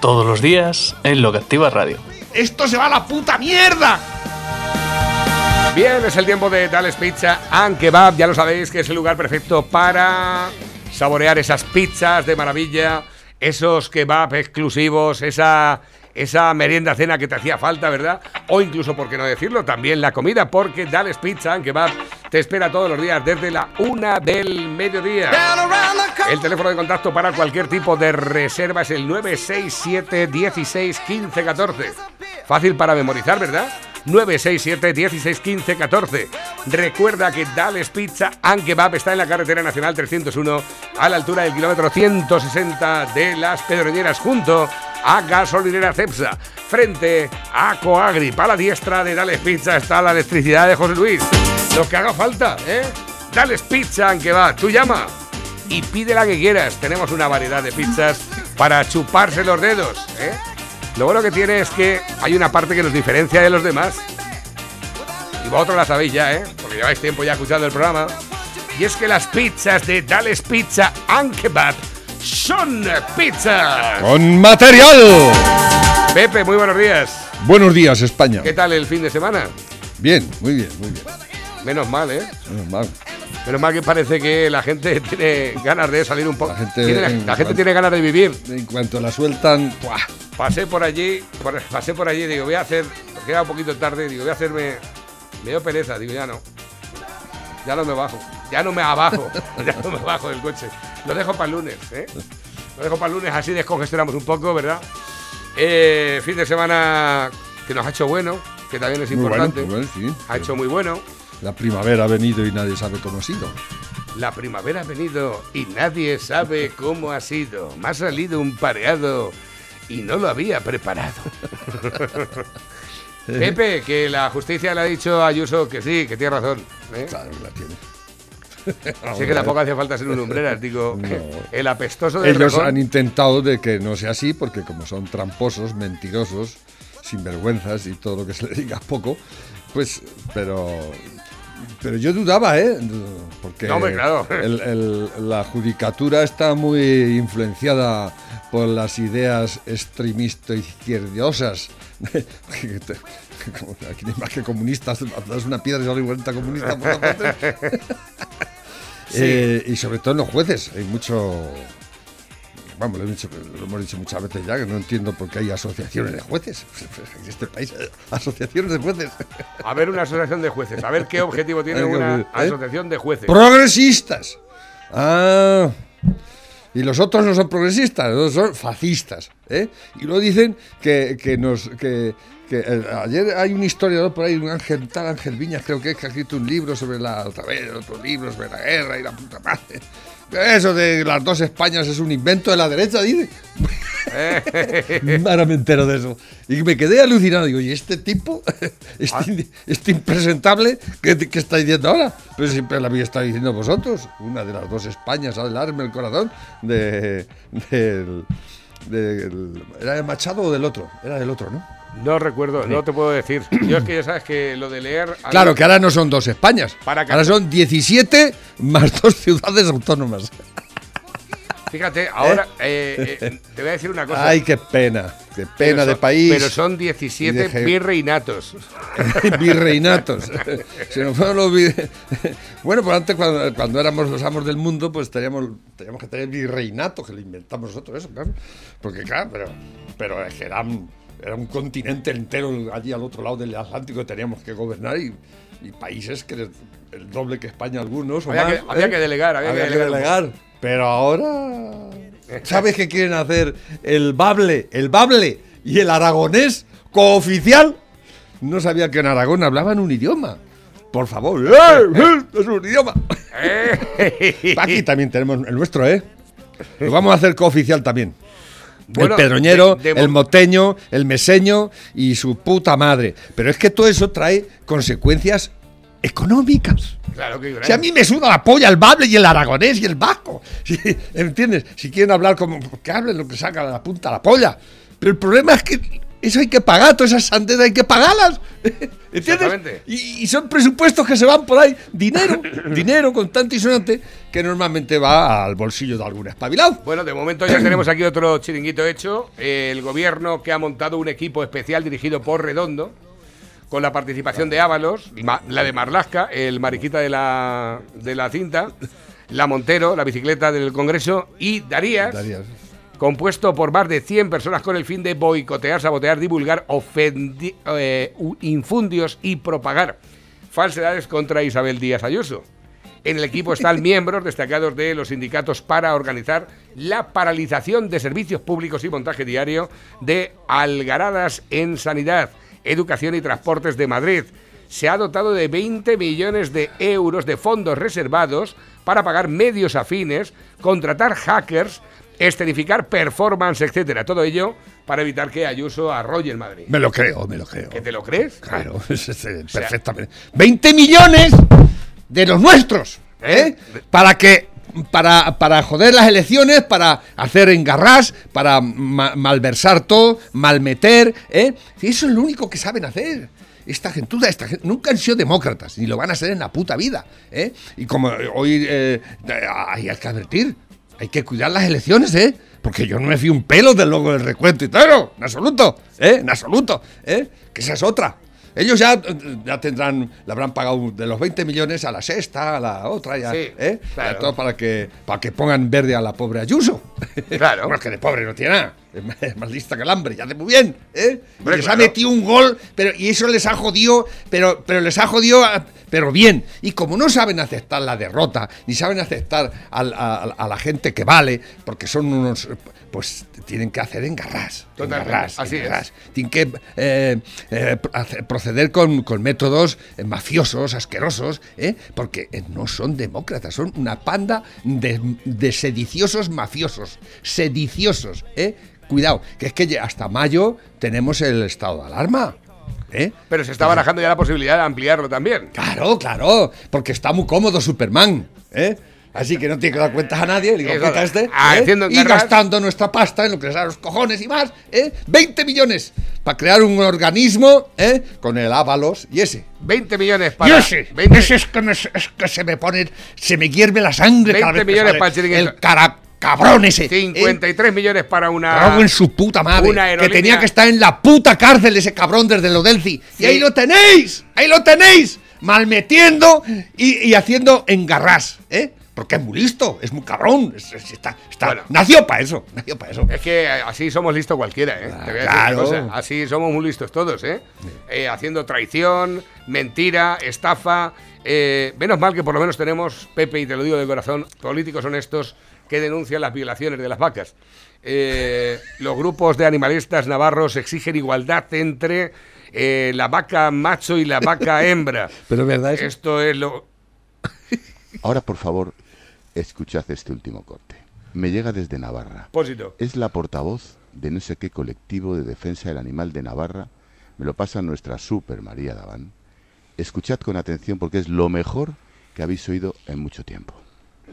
Todos los días en Lo que Activa Radio. ¡Esto se va a la puta mierda! Bien, es el tiempo de Dales Pizza and Kebab. Ya lo sabéis que es el lugar perfecto para saborear esas pizzas de maravilla, esos kebab exclusivos, esa, esa merienda cena que te hacía falta, ¿verdad? O incluso, por qué no decirlo, también la comida, porque Dales Pizza and Kebab te espera todos los días desde la una del mediodía. El teléfono de contacto para cualquier tipo de reserva es el 967 16 15 14. Fácil para memorizar, ¿verdad? 967 16 15 14. Recuerda que Dales Pizza and Kebab está en la carretera nacional 301 a la altura del kilómetro 160 de las Pedroñeras junto a Gasolinera Cepsa. Frente a Coagri, para la diestra de Dales Pizza está la electricidad de José Luis. Lo que haga falta, ¿eh? Dales Pizza and Kebab. Tú llama y pide la que quieras. Tenemos una variedad de pizzas para chuparse los dedos, ¿eh? Lo bueno que tiene es que hay una parte que nos diferencia de los demás. Y vosotros la sabéis ya, ¿eh? Porque lleváis tiempo ya escuchando el programa. Y es que las pizzas de Dales Pizza and Kebab son pizzas. ¡Con material! Pepe, muy buenos días. Buenos días, España. ¿Qué tal el fin de semana? Bien, muy bien, muy bien. Menos mal, ¿eh? Menos mal. Menos mal que parece que la gente tiene ganas de salir un poco. La gente- Tiene- la, en la gente cuanto- tiene ganas de vivir. En cuanto la sueltan, ¡buah! Pasé por allí, por- pasé por allí, digo, voy a hacer, porque era un poquito tarde, digo, voy a hacerme, me dio pereza, digo, ya no. Ya no me bajo, ya no me abajo, ya no me bajo del coche. Lo dejo para el lunes, ¿eh? Lo dejo para el lunes, así descongestionamos un poco, ¿verdad? Eh, fin de semana que nos ha hecho bueno, que también es Muy bueno, importante. muy bueno, sí. Ha hecho muy bueno. La primavera ha venido y nadie sabe cómo ha sido. La primavera ha venido y nadie sabe cómo ha sido. Me ha salido un pareado y no lo había preparado. Pepe, que la justicia le ha dicho a Ayuso que sí, que tiene razón. ¿eh? Claro la tiene. Así que tampoco hace falta ser un lumbreras. Digo, No. el apestoso de Ellos han intentado de que no sea así, porque como son tramposos, mentirosos, sinvergüenzas y todo lo que se le diga poco, pues, pero... Pero yo dudaba, ¿eh? Porque No, hombre, claro. el- el- la judicatura está muy influenciada por las ideas extremisto-izquierdosas. Como Aquí no hay más que comunistas, das una piedra y sale 40 comunistas por la parte. Eh, y sobre todo en los jueces, hay mucho. Vamos, lo, he dicho- lo hemos dicho muchas veces ya, que no entiendo por qué hay asociaciones de jueces. En este país, asociaciones de jueces. A ver una asociación de jueces. A ver qué objetivo tiene una ¿eh? asociación de jueces. ¡Progresistas! Ah. Y los otros no son progresistas, los son fascistas. ¿eh? Y luego dicen que, que nos. Que, que, eh, ayer hay un historiador por ahí, un ángel, tal Ángel Viñas, creo que es, que ha escrito un libro sobre la. Otra vez, otro libro sobre la guerra y la puta madre. Eso de las dos Españas es un invento de la derecha, dice. Ahora me entero de eso. Y me quedé alucinado. Digo, ¿y este tipo? Este, este impresentable ¿qué, qué está diciendo ahora? Pero siempre lo había estado diciendo vosotros. Una de las dos Españas, alarme el corazón. De, del, del- ¿Era de Machado o del otro? Era del otro, ¿no? No recuerdo, no te puedo decir. Yo es que ya sabes que lo de leer. Claro, que ahora no son dos Españas. Para ahora son 17 más dos ciudades autónomas. Fíjate, ahora eh, eh, te voy a decir una cosa. Ay, qué pena. Qué pena de país. Pero son 17 Y de ge- virreinatos. virreinatos. Se nos fueron los bueno, pues antes cuando, cuando éramos los amos del mundo, pues teníamos, teníamos que tener virreinato, que lo inventamos nosotros eso, claro. Porque claro, pero, pero es que era un, era un continente entero allí al otro lado del Atlántico que teníamos que gobernar y, y países que el, doble que España algunos. o Había más, que- había que delegar, había que delegar un delegar. Pero ahora, ¿sabes qué quieren hacer? El bable, el bable y el aragonés cooficial. No sabía que en Aragón hablaban un idioma. Por favor, ¡eh! ¡eh! es un idioma. Eh. Aquí también tenemos el nuestro, ¿eh? Lo vamos a hacer cooficial también. Bueno, el pedroñero, de- de el mo- moteño, el meseño y su puta madre. Pero es que todo eso trae consecuencias económicas. Claro que Si a mí me suda la polla el bable y el aragonés y el vasco. Si- ¿Entiendes? Si quieren hablar como que hablen lo que saca de la punta la polla. Pero el problema es que eso hay que pagar, todas esas hay que pagarlas. ¿Entiendes? Y, y son presupuestos que se van por ahí. Dinero, dinero constante y sonante que normalmente va al bolsillo de algún espabilado. Bueno, de momento ya tenemos aquí otro chiringuito hecho. El gobierno que ha montado un equipo especial dirigido por Redondo, con la participación de Ábalos, la de Marlasca, el mariquita de la, de la cinta, la Montero, la bicicleta del Congreso, y Darías, compuesto por más de 100 personas con el fin de boicotear, sabotear, divulgar, eh, infundios y propagar falsedades contra Isabel Díaz Ayuso. En el equipo están miembros destacados de los sindicatos para organizar la paralización de servicios públicos y montaje diario de Algaradas en Sanidad, Educación y Transportes de Madrid. Se ha dotado de 20 millones de euros de fondos reservados para pagar medios afines, contratar hackers, escenificar performance, etcétera. Todo ello para evitar que Ayuso arrolle el Madrid. Me lo creo, me lo creo. ¿Que te lo crees? Claro, es- perfectamente. 20 millones de los nuestros, ¿eh? Para que para, para joder las elecciones, para hacer engarras, para ma- malversar todo, malmeter, ¿eh? Eso es lo único que saben hacer. Esta gentuda, esta gente, nunca han sido demócratas, ni lo van a ser en la puta vida, ¿eh? Y como hoy eh, hay que advertir, hay que cuidar las elecciones, ¿eh? Porque yo no me fío un pelo del logo del recuento y todo, en absoluto, ¿eh? En absoluto, ¿eh? Que esa es otra. Ellos ya, ya tendrán, le habrán pagado de los 20 millones a la sexta, a la otra, ya, Sí, ¿eh? claro. Ya todo para que, para que pongan verde a la pobre Ayuso. Claro. bueno, es que de pobre no tiene nada. Es más- lista que el hambre, ya hace muy bien, ¿eh? Hombre, les claro. ha metido un gol, pero, y eso les ha jodido, pero, pero les ha jodido, a- pero bien. Y como no saben aceptar la derrota, ni saben aceptar a la gente que vale, porque son unos, pues tienen que hacer engarras. Totalmente, engarras, así es. Tienen que eh, eh, proceder con, con métodos eh, mafiosos, asquerosos, ¿eh? porque no son demócratas, son una panda de, de sediciosos mafiosos. Sediciosos, ¿eh? Cuidado, que es que hasta mayo tenemos el estado de alarma. ¿eh? Pero se está barajando ya la posibilidad de ampliarlo también. Claro, claro, porque está muy cómodo Superman, ¿eh? Así que no tiene que dar cuentas a nadie, digo, Eso, este, ah, ¿eh? y gastando nuestra pasta en lo que les da los cojones y más, ¿eh? 20 millones para crear un organismo, ¿eh? Con el Ábalos y ese. 20 millones para. ese, 20 ese es que, me, es que se me pone, se me hierve la sangre 20 cada vez que millones sale para el el cara cabrón ese. ¿eh? 53 millones para una. Cago en su puta madre. una que tenía que estar en la puta cárcel ese cabrón desde lo Delci. Sí. Y ahí lo tenéis. Ahí lo tenéis. Malmetiendo y, y haciendo engarras. ¿Eh? Porque es muy listo. Es muy cabrón. es- es- está, está- Bueno. nació para eso. Nació para eso. Es que así somos listos cualquiera, ¿eh? Te voy a decir una claro. cosa. Así somos muy listos todos, ¿eh? Eh, haciendo traición, mentira, estafa. eh, menos mal que por lo menos tenemos, Pepe, y te lo digo de corazón, políticos honestos que denuncian las violaciones de las vacas. Eh, los grupos de animalistas navarros exigen igualdad entre eh, la vaca macho y la vaca hembra. Pero es verdad eso. Esto es lo. Ahora, por favor, escuchad este último corte. Me llega desde Navarra. Pósito. Es la portavoz de no sé qué colectivo de defensa del animal de Navarra. Me lo pasa nuestra super María Daván. Escuchad con atención porque es lo mejor que habéis oído en mucho tiempo.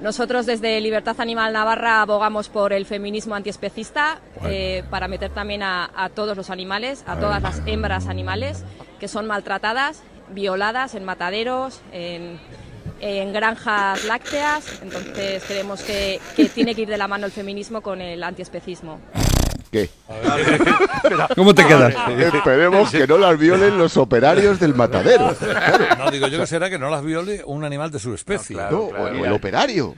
Nosotros desde Libertad Animal Navarra abogamos por el feminismo antiespecista eh, para meter también a, a todos los animales, a todas las hembras animales que son maltratadas, violadas en mataderos, en, en granjas lácteas. Entonces creemos que, que tiene que ir de la mano el feminismo con el antiespecismo. ¿Qué? ¿Cómo te quedas? Esperemos que no las violen los operarios del matadero. No, digo yo que será que no las viole un animal de su especie. No, o el- o el operario.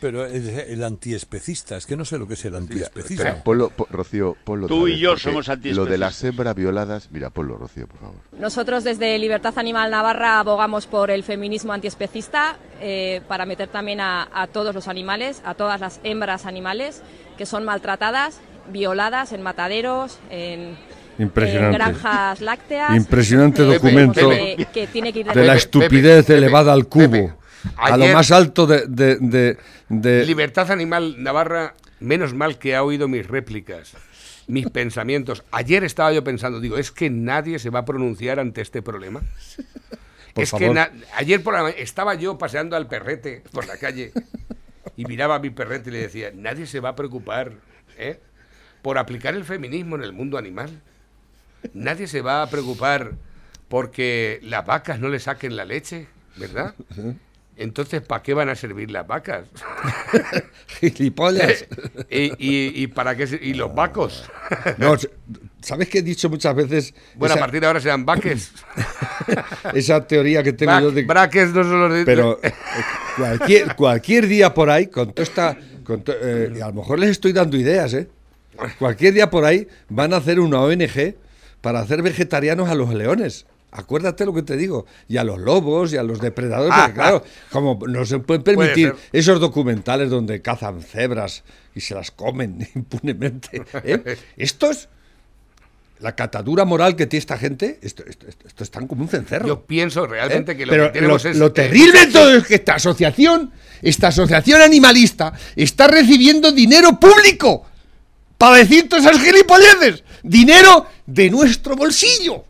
Pero el, el antiespecista, es que no sé lo que es el antiespecismo. Espera, ponlo, po- Rocío, ponlo Tú y yo somos Lo de antiespecistas. las hembras violadas, mira, ponlo, Rocío, por favor. Nosotros desde Libertad Animal Navarra abogamos por el feminismo antiespecista eh, para meter también a, a todos los animales, a todas las hembras animales que son maltratadas, violadas en mataderos, en, Impresionante. en granjas lácteas. Impresionante documento que, que tiene que ir de Pepe, la estupidez Pepe, elevada al cubo. A lo más alto de, de, de- de- Libertad Animal Navarra menos mal que ha oído mis réplicas, mis pensamientos. Ayer estaba yo pensando, digo, es que nadie se va a pronunciar ante este problema. Por es que favor. na- ayer por la estaba yo paseando al perrete por la calle y miraba a mi perrete y le decía, nadie se va a preocupar ¿eh? por aplicar el feminismo en el mundo animal. Nadie se va a preocupar porque las vacas no le saquen la leche, ¿verdad? Entonces, ¿para qué van a servir las vacas? Gilipollas. y, y- y para qué y los vacos. No, ¿sabes que he dicho muchas veces? Bueno, a esa, partir de ahora serán vaques. esa teoría que tengo yo de braques no son los de... Pero eh, cualquier, cualquier día por ahí, con toda esta. con to- eh, y a lo mejor les estoy dando ideas, ¿eh? Cualquier día por ahí van a hacer una ONG para hacer vegetarianos a los leones. Acuérdate lo que te digo. Y a los lobos y a los depredadores. Ah, porque, claro, como no se pueden Puede permitir esos documentales donde cazan cebras y se las comen impunemente. ¿eh? Estos. La catadura moral que tiene esta gente, esto, esto, esto, esto están como un cencerro. Yo pienso realmente ¿Eh? que lo Pero que tenemos lo, es... lo terrible de todo es que esta asociación, esta asociación animalista, está recibiendo dinero público para decir todas esas gilipolleces. Dinero de nuestro bolsillo.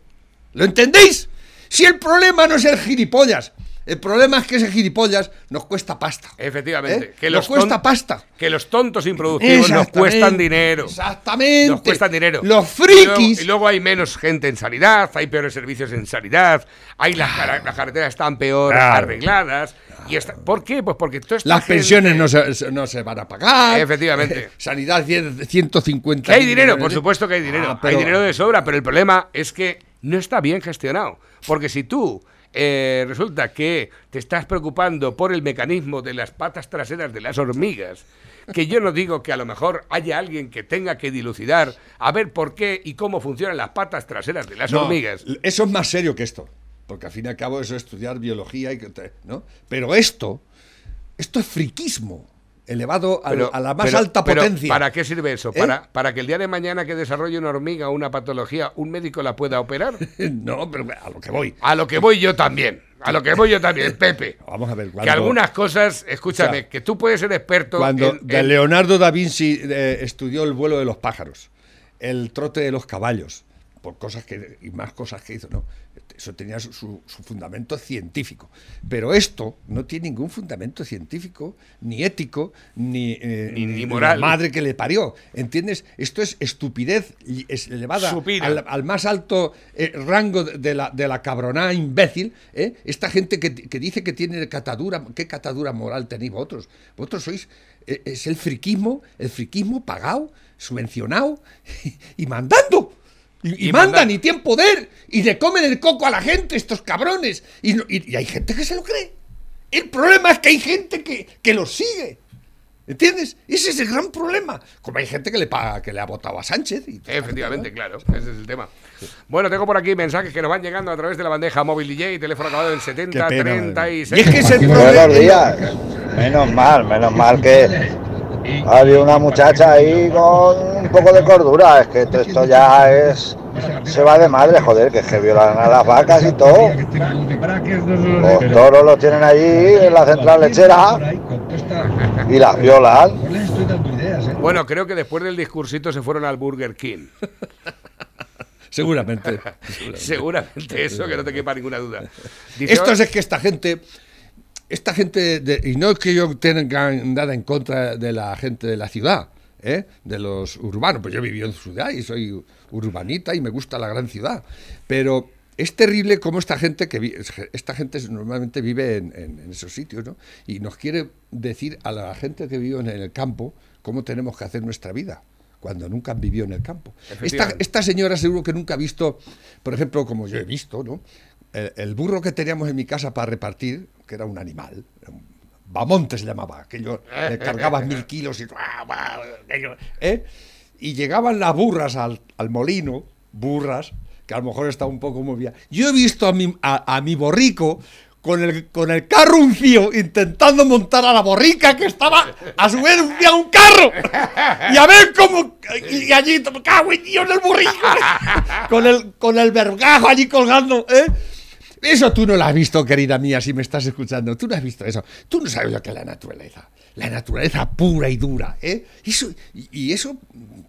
¿Lo entendéis? Si el problema no es el gilipollas, el problema es que ese gilipollas nos cuesta pasta. Efectivamente. ¿Eh? Que Nos cuesta pasta. Que los tontos improductivos nos cuestan dinero. Exactamente. Nos cuestan dinero. Los Y luego, frikis. y luego hay menos gente en sanidad, hay peores servicios en sanidad, hay las, carreteras están peor Claro. arregladas. Y está, ¿Por qué? Pues porque toda esta Las gente- pensiones no se, no se van a pagar. Efectivamente. Sanidad 100 150. Que hay dinero, por supuesto que hay dinero. Ah, pero- Hay dinero de sobra, pero el problema es que no está bien gestionado. Porque si tú eh, resulta que te estás preocupando por el mecanismo de las patas traseras de las hormigas, que yo no digo que a lo mejor haya alguien que tenga que dilucidar a ver por qué y cómo funcionan las patas traseras de las No, hormigas. Eso es más serio que esto. Porque al fin y al cabo eso es estudiar biología y que ¿no? Pero esto, esto es friquismo elevado a, Pero- a la más pero- alta pero potencia. ¿Para qué sirve eso? ¿Eh? ¿Para, ¿Para que el día de mañana que desarrolle una hormiga o una patología, un médico la pueda operar? no, pero a lo que voy. A lo que voy yo también. A lo que voy yo también, Pepe. Vamos a ver. Que cuando- algunas cosas, escúchame, O sea, que tú puedes ser experto Cuando en- de en- Leonardo da Vinci eh, estudió el vuelo de los pájaros, el trote de los caballos, por cosas que y más cosas que hizo, ¿no? Eso tenía su, su- su fundamento científico. Pero esto no tiene ningún fundamento científico, ni ético, ni, eh, Ni- ni la moral. madre que le parió. ¿Entiendes? Esto es estupidez es elevada al, al más alto eh, rango de la, de la cabronada imbécil. ¿eh? Esta gente que, que dice que tiene catadura, ¿qué catadura moral tenéis vosotros? Vosotros sois, es el friquismo, el friquismo pagado, subvencionado y, mandando. Y, y Y mandan mandan. y tienen poder y le comen el coco a la gente, estos cabrones. Y, no- y- y hay gente que se lo cree. El problema es que hay gente que, que los sigue. ¿Entiendes? Ese es el gran problema. Como hay gente que le paga, que le ha votado a Sánchez. Y, Efectivamente, claro, ese es el tema. Bueno, tengo por aquí mensajes que nos van llegando a través de la bandeja móvil DJ, teléfono acabado en 70 Qué pena, 36. Y es que es el Buenos problema. días. Menos mal, menos mal que había una muchacha ahí con un poco de cordura. Es que esto ya es. Se va de madre, joder, que es que violan a las vacas y todo. Los toros los tienen allí en la central lechera y las violan. Bueno, creo que después del discursito se fueron al Burger King. Seguramente. Seguramente eso, que no te quepa ninguna duda. Dice, Esto es que esta gente, esta gente, de- y no es que yo tenga nada en contra de la gente de la ciudad, ¿eh? de los urbanos, pues yo vivido en ciudad y soy urbanita y me gusta la gran ciudad, pero es terrible cómo esta gente que vi- esta gente normalmente vive en, en- en esos sitios, ¿no? Y nos quiere decir a la gente que vive en el campo cómo tenemos que hacer nuestra vida cuando nunca han vivido en el campo. Esta señora seguro que nunca ha visto, por ejemplo, como yo he visto, ¿no? El, el burro que teníamos en mi casa para repartir, que era un animal, Bamonte se llamaba, aquello, le cargabas mil kilos y... ¿eh? Y llegaban las burras al, al molino, burras, que a lo mejor está un poco movida. Yo he visto a mi, a, a mi borrico con el, con el carro uncío intentando montar a la borrica que estaba a su vez uncía un carro. Y a ver cómo... Y, allí, cago en Dios del burrico. Con el, con el vergajo allí colgando, ¿eh? Eso tú no lo has visto, querida mía, si me estás escuchando. Tú no has visto eso. Tú no sabes lo que es la naturaleza. la naturaleza pura y dura. ¿eh? Eso, y, y eso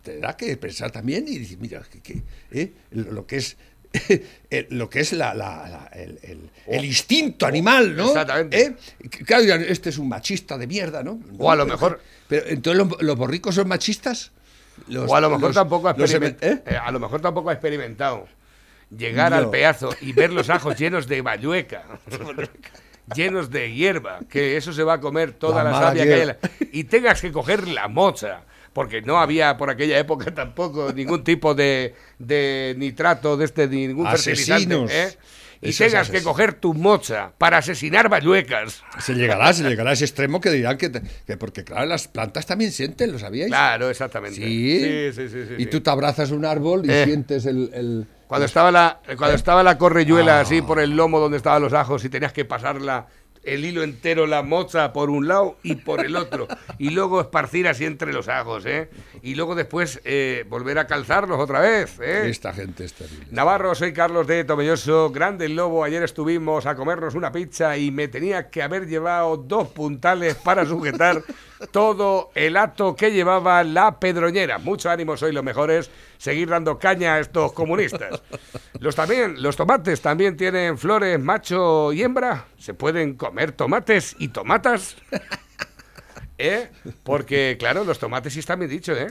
te da que pensar también y decir, mira, que, que, ¿eh? lo que es el- lo que es la, la- la- el, el- el instinto animal, ¿no? Exactamente. ¿Eh? Claro, este es un machista de mierda, ¿no? O a lo mejor- Pero, entonces los, los borricos son machistas. Los- o a lo mejor los- tampoco ha ¿eh? eh, a lo mejor tampoco ha experimentado llegar No. al pedazo y ver los ajos llenos de bayueca, llenos de hierba, que eso se va a comer toda La savia que hay la- y tengas que coger la mocha. Porque no había por aquella época tampoco ningún tipo de, de nitrato, de este, ni ningún Asesinos. fertilizante. ¿eh? Y Esos tengas que asesinos. coger tu mocha para asesinar bayuecas. Se llegará, se llegará a ese extremo que dirán que, te- que porque claro, las plantas también sienten, ¿lo sabíais? Claro, exactamente. Sí. sí, sí, sí, sí, y sí. tú te abrazas un árbol y Eh. sientes el, el- Cuando estaba la, cuando estaba la correyuela Ah. así por el lomo donde estaban los ajos y tenías que pasarla el hilo entero, la moza por un lado y por el otro. Y luego esparcir así entre los ajos, ¿eh? Y luego después eh, volver a calzarlos otra vez, ¿eh? Esta gente es terrible. Navarro, soy Carlos de Tomelloso, grande el lobo. Ayer estuvimos a comernos una pizza y me tenía que haber llevado dos puntales para sujetar todo el acto que llevaba la pedroñera. Mucho ánimo, sois los mejores. Seguir dando caña a estos comunistas. Los también, los tomates también tienen flores macho y hembra. Se pueden comer tomates y tomatas. ¿Eh? Porque, claro, los tomates sí están bien dicho, ¿eh?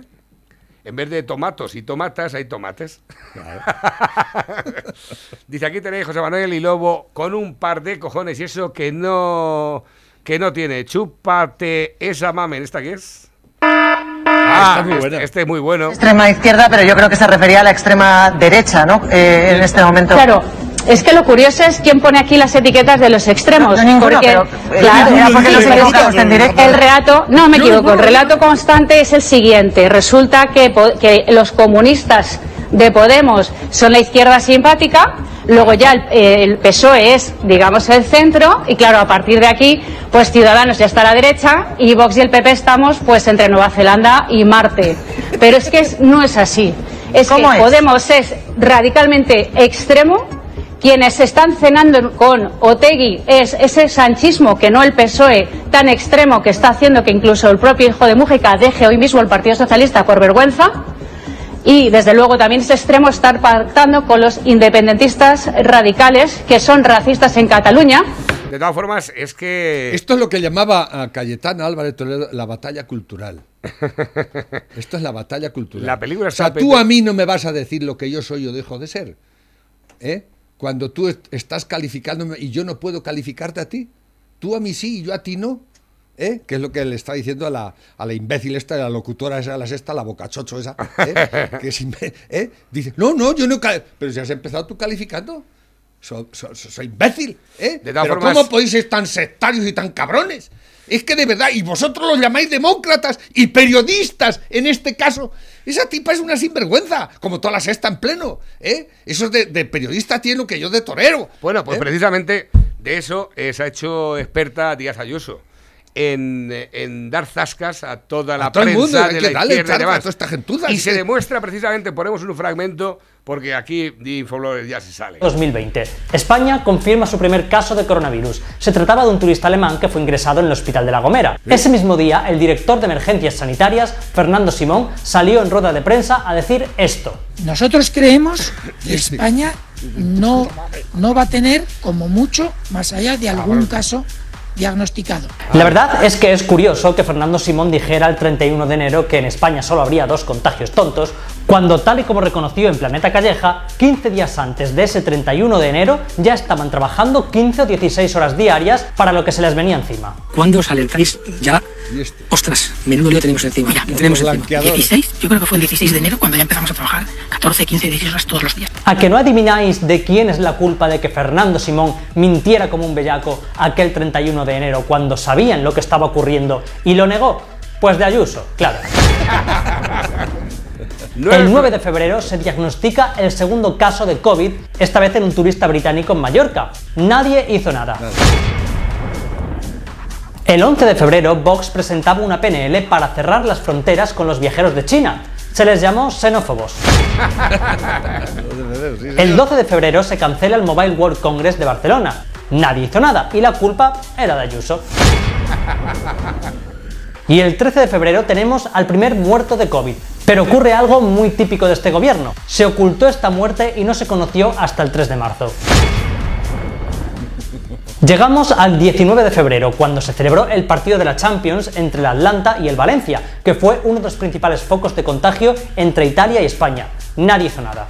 En vez de tomatos y tomatas, hay tomates. Dice, aquí tenéis José Manuel y Lobo con un par de cojones y eso que no que no tiene. Chúpate esa mamen. ¿Esta qué es? Ah, es muy este- buena. Este, es muy bueno. extrema izquierda, pero yo creo que se refería a la extrema derecha, ¿no? Eh, en este momento. Claro, es que lo curioso es quién pone aquí las etiquetas de los extremos. No, ninguno, porque, pero, eh, claro, era porque sí, nos pero equivocamos en directo. el relato, no me equivoco, el relato constante es el siguiente. Resulta que los comunistas de Podemos son la izquierda simpática, luego ya el, eh, el PSOE es, digamos, el centro, y claro, a partir de aquí, pues Ciudadanos ya está a la derecha, y Vox y el PP estamos, pues, entre Nueva Zelanda y Marte. Pero es que es- no es así. Es que. Podemos es radicalmente extremo, quienes están cenando con Otegui es ese sanchismo que no el PSOE tan extremo que está haciendo que incluso el propio hijo de Mújica deje hoy mismo el Partido Socialista por vergüenza. Y desde luego también es extremo estar pactando con los independentistas radicales que son racistas en Cataluña. De todas formas, es que... Esto es lo que llamaba a Cayetana Álvarez Toledo la batalla cultural. Esto es la batalla cultural. La película o sea, tú a mí no me vas a decir lo que yo soy o dejo de ser. ¿eh? Cuando tú est- estás calificándome y yo no puedo calificarte a ti. Tú a mí sí y yo a ti no. ¿Eh? Que es lo que le está diciendo a la, a la imbécil esta, a la locutora esa, a la sexta, la bocachocho esa. ¿eh? que es ¿eh? Dice, no, no, yo no... cal-". Pero si has empezado tú calificando. Soy, soy- soy imbécil, ¿eh? Todas Pero formas- ¿cómo podéis ser tan sectarios y tan cabrones? Es que de verdad, y vosotros los llamáis demócratas y periodistas en este caso. Esa tipa es una sinvergüenza, como toda la sexta en pleno, ¿eh? Eso de, de periodista tiene lo que yo de torero. Bueno, pues ¿eh? precisamente de eso se ha hecho experta Díaz Ayuso. En, en dar zascas a toda la A todo el prensa mundo, de que la darle izquierda y demás. toda esta gentuza, Y se que- demuestra precisamente, ponemos un fragmento, porque aquí ya se sale. 2020. España confirma su primer caso de coronavirus. Se trataba de un turista alemán que fue ingresado en el hospital de La Gomera. Ese mismo día, el director de emergencias sanitarias, Fernando Simón, salió en rueda de prensa a decir esto. Nosotros creemos que España no, no va a tener, como mucho, más allá de algún caso diagnosticado. La verdad es que es curioso que Fernando Simón dijera el 31 de enero que en España solo habría dos contagios tontos, cuando tal y como reconoció en Planeta Calleja, 15 días antes de ese 31 de enero ya estaban trabajando 15 o 16 horas diarias para lo que se les venía encima. ¿Cuándo os alertáis ya? Ostras, menudo lío tenemos encima. Ya, tenemos encima. blanqueador. 16, yo creo que fue el 16 de enero cuando ya empezamos a trabajar 14, 15, 16 horas todos los días. ¿A que no adivináis de quién es la culpa de que Fernando Simón mintiera como un bellaco aquel 31 de enero cuando sabían lo que estaba ocurriendo y lo negó? Pues de Ayuso, claro. El 9 de febrero se diagnostica el segundo caso de COVID, esta vez en un turista británico en Mallorca. Nadie hizo nada. El 11 de febrero, Vox presentaba una PNL para cerrar las fronteras con los viajeros de China. Se les llamó xenófobos. El 12 de febrero se cancela el Mobile World Congress de Barcelona. Nadie hizo nada y la culpa era de Ayuso. Y el 13 de febrero tenemos al primer muerto de COVID. Pero ocurre algo muy típico de este gobierno. Se ocultó esta muerte y no se conoció hasta el 3 de marzo. Llegamos al 19 de febrero, cuando se celebró el partido de la Champions entre el Atlanta y el Valencia, que fue uno de los principales focos de contagio entre Italia y España. Nadie hizo nada.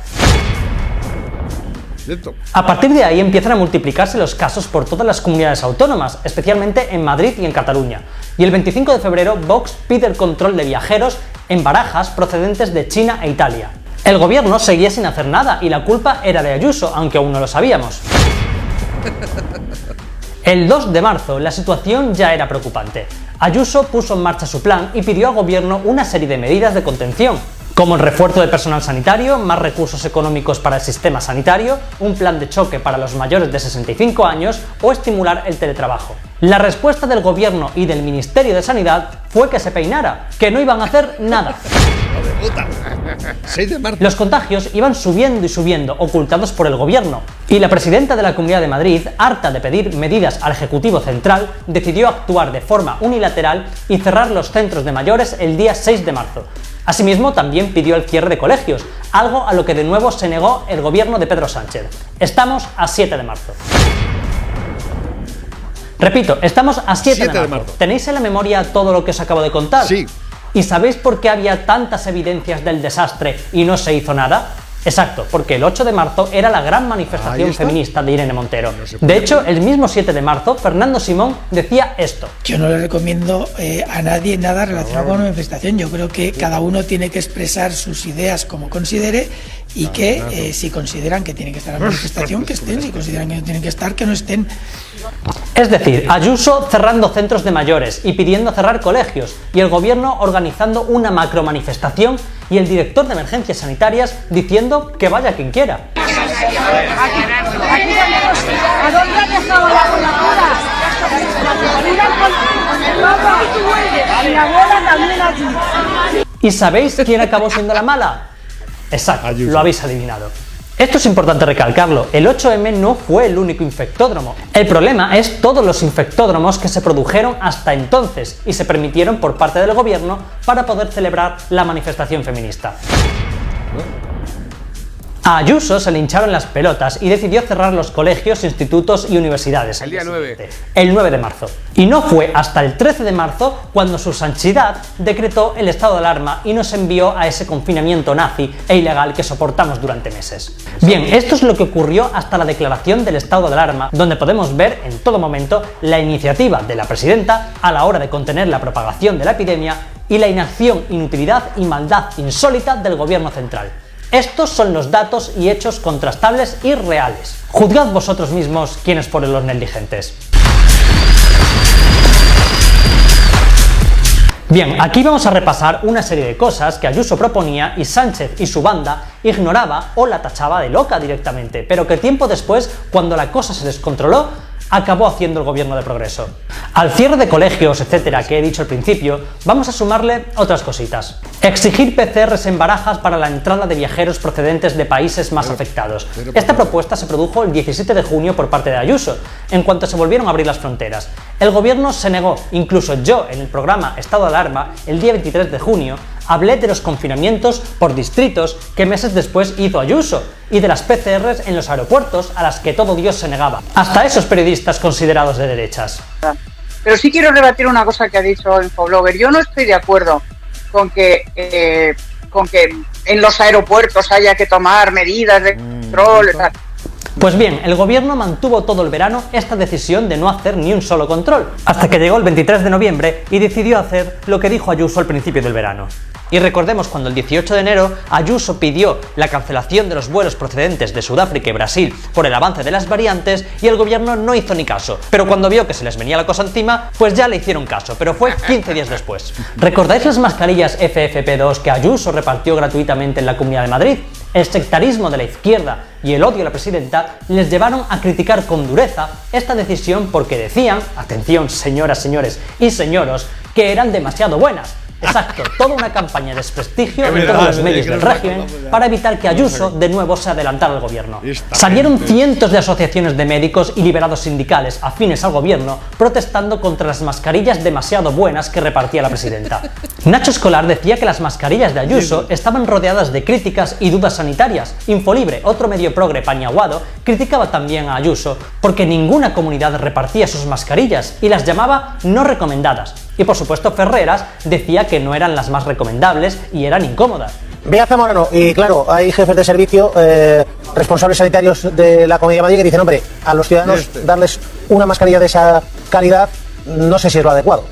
A partir de ahí empiezan a multiplicarse los casos por todas las comunidades autónomas, especialmente en Madrid y en Cataluña. Y el 25 de febrero Vox pide el control de viajeros en barajas procedentes de China e Italia. El gobierno seguía sin hacer nada y la culpa era de Ayuso, aunque aún no lo sabíamos. El 2 de marzo la situación ya era preocupante. Ayuso puso en marcha su plan y pidió al gobierno una serie de medidas de contención, como el refuerzo de personal sanitario, más recursos económicos para el sistema sanitario, un plan de choque para los mayores de 65 años o estimular el teletrabajo. La respuesta del gobierno y del Ministerio de Sanidad fue que se peinara, que no iban a hacer nada. Los contagios iban subiendo y subiendo, ocultados por el gobierno. Y la presidenta de la Comunidad de Madrid, harta de pedir medidas al Ejecutivo Central, decidió actuar de forma unilateral y cerrar los centros de mayores el día 6 de marzo. Asimismo, también pidió el cierre de colegios, algo a lo que de nuevo se negó el gobierno de Pedro Sánchez. Estamos a 7 de marzo. Repito, estamos a 7, de, marzo. ¿Tenéis en la memoria todo lo que os acabo de contar? Sí. ¿Y sabéis por qué había tantas evidencias del desastre y no se hizo nada? Exacto, porque el 8 de marzo era la gran manifestación feminista de Irene Montero. De hecho, el mismo 7 de marzo, Fernando Simón decía esto. Yo no le recomiendo eh, a nadie nada relacionado con una manifestación. Yo creo que cada uno tiene que expresar sus ideas como considere y que eh, si consideran que tienen que estar en la manifestación, que estén, si consideran que no tienen que estar, que no estén. Es decir, Ayuso cerrando centros de mayores y pidiendo cerrar colegios, y el gobierno organizando una macro manifestación y el director de emergencias sanitarias diciendo que vaya quien quiera. ¿Y sabéis quién acabó siendo la mala? Exacto, lo habéis adivinado. Esto es importante recalcarlo, el 8M no fue el único infectódromo. El problema es todos los infectódromos que se produjeron hasta entonces y se permitieron por parte del gobierno para poder celebrar la manifestación feminista. A Ayuso se le hincharon las pelotas y decidió cerrar los colegios, institutos y universidades. El día 9. El 9 de marzo. Y no fue hasta el 13 de marzo cuando su santidad decretó el estado de alarma y nos envió a ese confinamiento nazi e ilegal que soportamos durante meses. Bien, esto es lo que ocurrió hasta la declaración del estado de alarma, donde podemos ver en todo momento la iniciativa de la presidenta a la hora de contener la propagación de la epidemia y la inacción, inutilidad y maldad insólita del gobierno central. Estos son los datos y hechos contrastables y reales. Juzgad vosotros mismos quiénes fueron los negligentes. Bien, aquí vamos a repasar una serie de cosas que Ayuso proponía y Sánchez y su banda ignoraba o la tachaba de loca directamente, pero que tiempo después, cuando la cosa se descontroló, acabó haciendo el gobierno de progreso. Al cierre de colegios, etcétera, que he dicho al principio, vamos a sumarle otras cositas. Exigir PCRs en barajas para la entrada de viajeros procedentes de países más afectados. Esta propuesta se produjo el 17 de junio por parte de Ayuso, en cuanto se volvieron a abrir las fronteras. El gobierno se negó, incluso yo en el programa Estado de Alarma, el día 23 de junio, hablé de los confinamientos por distritos que meses después hizo Ayuso y de las PCRs en los aeropuertos a las que todo Dios se negaba. Hasta esos periodistas considerados de derechas. Pero sí quiero rebatir una cosa que ha dicho Infoblogger. Yo no estoy de acuerdo con que, eh, con que en los aeropuertos haya que tomar medidas de mm, control. Pues bien, el gobierno mantuvo todo el verano esta decisión de no hacer ni un solo control, hasta que llegó el 23 de noviembre y decidió hacer lo que dijo Ayuso al principio del verano. Y recordemos cuando el 18 de enero Ayuso pidió la cancelación de los vuelos procedentes de Sudáfrica y Brasil por el avance de las variantes y el gobierno no hizo ni caso. Pero cuando vio que se les venía la cosa encima, pues ya le hicieron caso, pero fue 15 días después. ¿Recordáis las mascarillas FFP2 que Ayuso repartió gratuitamente en la Comunidad de Madrid? El sectarismo de la izquierda y el odio a la presidenta les llevaron a criticar con dureza esta decisión porque decían, atención señoras, señores y señoros, que eran demasiado buenas, Exacto, toda una campaña de desprestigio Es en todos los medios del régimen para evitar que Ayuso de nuevo se adelantara al gobierno. Salieron cientos de asociaciones de médicos y liberados sindicales afines al gobierno protestando contra las mascarillas demasiado buenas que repartía la presidenta. Nacho Escolar decía que las mascarillas de Ayuso estaban rodeadas de críticas y dudas sanitarias. Infolibre, otro medio progre pañaguado, criticaba también a Ayuso porque ninguna comunidad repartía sus mascarillas y las llamaba no recomendadas. Y por supuesto Ferreras decía que no eran las más recomendables y eran incómodas. Ve a Zamorano y claro, hay jefes de servicio, eh, responsables sanitarios de la Comunidad de Madrid que dicen, hombre, a los ciudadanos Este. darles una mascarilla de esa calidad no sé si es lo adecuado.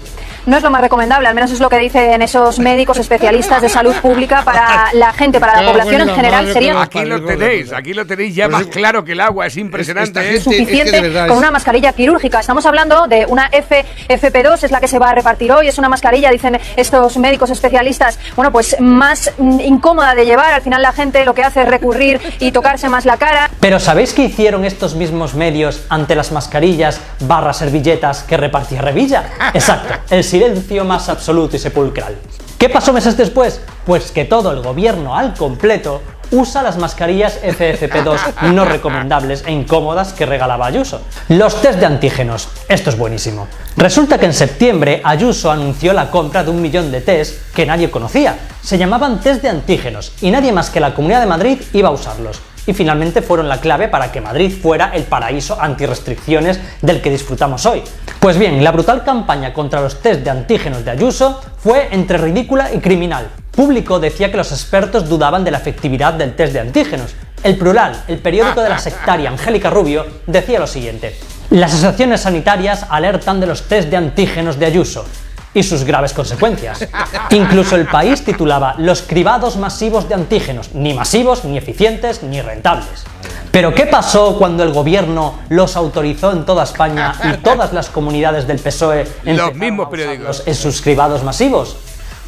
No es lo más recomendable, al menos es lo que dicen esos médicos especialistas de salud pública para la gente, para la población en general. Sería Aquí lo tenéis, aquí lo tenéis ya más claro que el agua, es impresionante. ¿eh? suficiente con una mascarilla quirúrgica. Estamos hablando de una F, FP2, es la que se va a repartir hoy. Es una mascarilla, dicen estos médicos especialistas, bueno, pues más mm, incómoda de llevar. Al final la gente lo que hace es recurrir y tocarse más la cara. Pero ¿sabéis qué hicieron estos mismos medios ante las mascarillas barra servilletas que repartía Revilla? Exacto, el silencio más absoluto y sepulcral. ¿Qué pasó meses después? Pues que todo el gobierno al completo usa las mascarillas FFP2 no recomendables e incómodas que regalaba Ayuso. Los test de antígenos. Esto es buenísimo. Resulta que en septiembre Ayuso anunció la compra de un millón de test que nadie conocía. Se llamaban test de antígenos y nadie más que la Comunidad de Madrid iba a usarlos y finalmente fueron la clave para que Madrid fuera el paraíso antirrestricciones del que disfrutamos hoy. Pues bien, la brutal campaña contra los test de antígenos de Ayuso fue entre ridícula y criminal. Público decía que los expertos dudaban de la efectividad del test de antígenos. El Plural, el periódico de la sectaria Angélica Rubio, decía lo siguiente. Las asociaciones sanitarias alertan de los test de antígenos de Ayuso y sus graves consecuencias. Incluso el país titulaba Los cribados masivos de antígenos, ni masivos, ni eficientes, ni rentables. Pero ¿qué pasó cuando el gobierno los autorizó en toda España y todas las comunidades del PSOE Los mismos periódicos. en sus cribados masivos?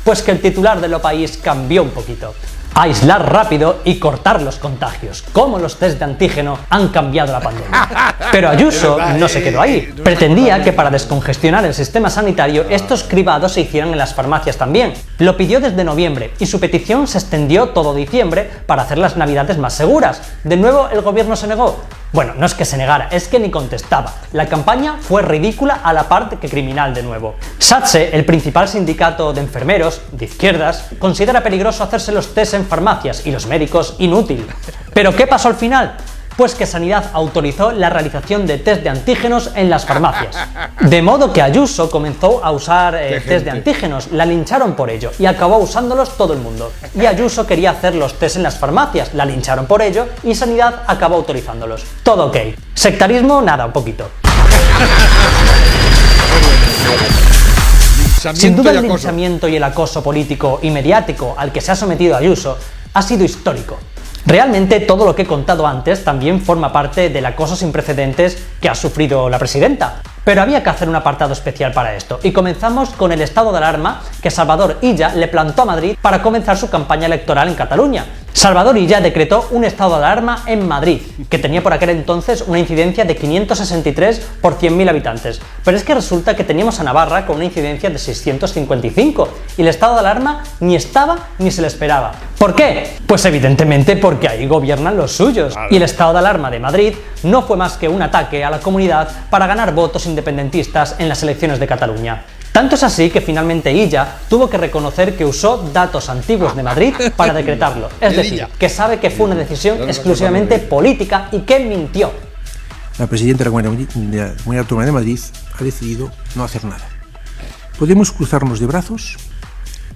Pues que el titular de Lo País cambió un poquito. Aislar rápido y cortar los contagios. Cómo los test de antígeno han cambiado la pandemia. Pero Ayuso no se quedó ahí. Pretendía que para descongestionar el sistema sanitario estos cribados se hicieran en las farmacias también. Lo pidió desde noviembre y su petición se extendió todo diciembre para hacer las navidades más seguras. De nuevo el gobierno se negó. Bueno, no es que se negara, es que ni contestaba. La campaña fue ridícula a la parte que criminal de nuevo. SATSE, el principal sindicato de enfermeros, de izquierdas, considera peligroso hacerse los test en farmacias y los médicos inútil. ¿Pero qué pasó al final? Pues que Sanidad autorizó la realización de test de antígenos en las farmacias. De modo que Ayuso comenzó a usar eh, test de antígenos, la lincharon por ello y acabó usándolos todo el mundo. Y Ayuso quería hacer los test en las farmacias, la lincharon por ello y Sanidad acabó autorizándolos. Todo ok. Sectarismo, nada, un poquito. Sin duda el linchamiento y el acoso político y mediático al que se ha sometido Ayuso ha sido histórico. Realmente todo lo que he contado antes también forma parte del acoso sin precedentes que ha sufrido la presidenta. Pero había que hacer un apartado especial para esto, y comenzamos con el estado de alarma que Salvador Illa le plantó a Madrid para comenzar su campaña electoral en Cataluña. Salvador Illa decretó un estado de alarma en Madrid, que tenía por aquel entonces una incidencia de 563 por 100.000 habitantes. Pero es que resulta que teníamos a Navarra con una incidencia de 655, y el estado de alarma ni estaba ni se le esperaba. ¿Por qué? Pues evidentemente porque ahí gobiernan los suyos, y el estado de alarma de Madrid no fue más que un ataque a la comunidad para ganar votos independentistas en las elecciones de Cataluña. Tanto es así que finalmente Illa tuvo que reconocer que usó datos antiguos de Madrid para decretarlo. Es decir, que sabe que fue una decisión exclusivamente política y que mintió. La presidenta de la Comunidad de Madrid- de la Comunidad Autónoma de Madrid ha decidido no hacer nada. Podemos cruzarnos de brazos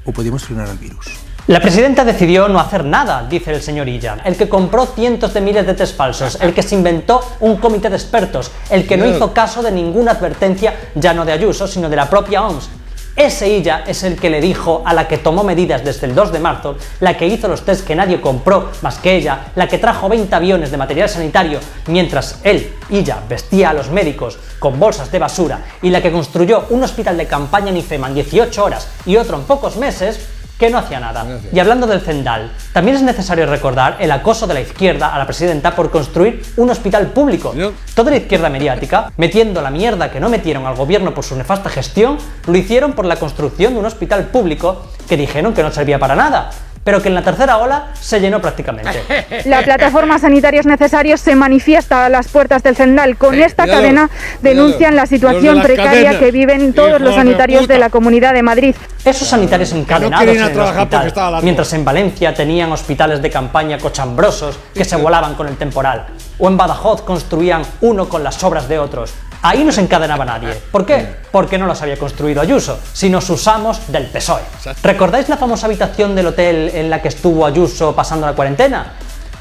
o podemos frenar al virus. La presidenta decidió no hacer nada, dice el señor Illa, el que compró cientos de miles de test falsos, el que se inventó un comité de expertos, el que no hizo caso de ninguna advertencia, ya no de Ayuso, sino de la propia OMS. Ese Illa es el que le dijo a la que tomó medidas desde el 2 de marzo, la que hizo los test que nadie compró más que ella, la que trajo 20 aviones de material sanitario, mientras él, Illa, vestía a los médicos con bolsas de basura, y la que construyó un hospital de campaña en IFEMA en 18 horas y otro en pocos meses, que no hacía nada. Y hablando del Zendal, también es necesario recordar el acoso de la izquierda a la presidenta por construir un hospital público. Toda la izquierda mediática, metiendo la mierda que no metieron al gobierno por su nefasta gestión, lo hicieron por la construcción de un hospital público que dijeron que no servía para nada pero que en la tercera ola se llenó prácticamente. La plataforma Sanitarios Necesarios se manifiesta a las puertas del Zendal. Con esta cuidado, cadena denuncian la situación precaria cadenas, que viven todos los sanitarios puta. de la Comunidad de Madrid. Esos sanitarios encadenados a en el hospital, mientras en Valencia tenían hospitales de campaña cochambrosos que se volaban con el temporal, o en Badajoz construían uno con las obras de otros. Ahí no se encadenaba nadie. ¿Por qué? Porque no las había construido Ayuso, sino sus amos del PSOE. ¿Recordáis la famosa habitación del hotel en la que estuvo Ayuso pasando la cuarentena?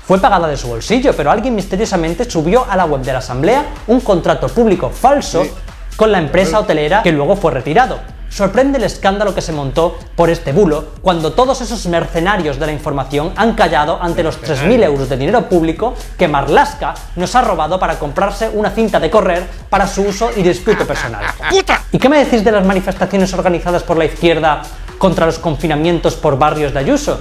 Fue pagada de su bolsillo, pero alguien misteriosamente subió a la web de la Asamblea un contrato público falso con la empresa hotelera que luego fue retirado. Sorprende el escándalo que se montó por este bulo cuando todos esos mercenarios de la información han callado ante los 3.000 euros de dinero público que Marlaska nos ha robado para comprarse una cinta de correr para su uso y disfrute personal. ¿Y qué me decís de las manifestaciones organizadas por la izquierda contra los confinamientos por barrios de Ayuso?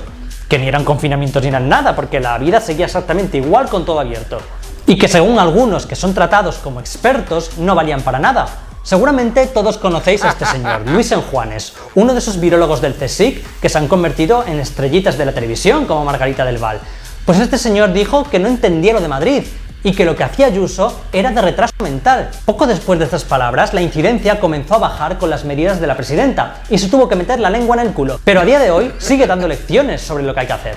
Que ni eran confinamientos ni eran nada, porque la vida seguía exactamente igual con todo abierto. Y que según algunos que son tratados como expertos no valían para nada. Seguramente todos conocéis a este señor, Luis Enjuanes, uno de esos virólogos del CSIC que se han convertido en estrellitas de la televisión como Margarita del Val. Pues este señor dijo que no entendía lo de Madrid y que lo que hacía Ayuso era de retraso mental. Poco después de estas palabras, la incidencia comenzó a bajar con las medidas de la presidenta y se tuvo que meter la lengua en el culo. Pero a día de hoy sigue dando lecciones sobre lo que hay que hacer.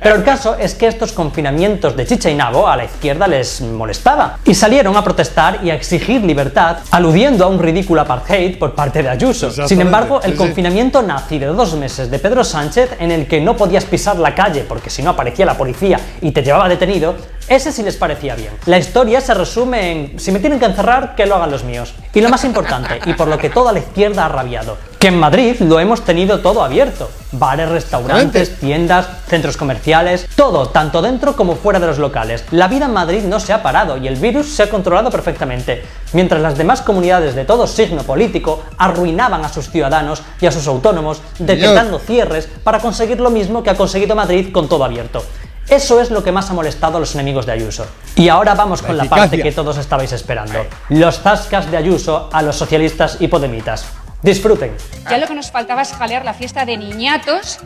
Pero el caso es que estos confinamientos de chicha y nabo a la izquierda les molestaba y salieron a protestar y a exigir libertad, aludiendo a un ridículo apartheid por parte de Ayuso. Sin embargo, el confinamiento nazi de dos meses de Pedro Sánchez, en el que no podías pisar la calle porque si no aparecía la policía y te llevaba detenido, ese sí les parecía bien. La historia se resume en, si me tienen que encerrar, que lo hagan los míos. Y lo más importante, y por lo que toda la izquierda ha rabiado, que en Madrid lo hemos tenido todo abierto. Bares, restaurantes, tiendas, centros comerciales, todo, tanto dentro como fuera de los locales. La vida en Madrid no se ha parado y el virus se ha controlado perfectamente, mientras las demás comunidades de todo signo político arruinaban a sus ciudadanos y a sus autónomos, decretando cierres para conseguir lo mismo que ha conseguido Madrid con todo abierto. Eso es lo que más ha molestado a los enemigos de Ayuso. Y ahora vamos con la parte que todos estabais esperando. Los zascas de Ayuso a los socialistas y podemitas. Disfruten. Ya lo que nos faltaba es jalear la fiesta de niñatos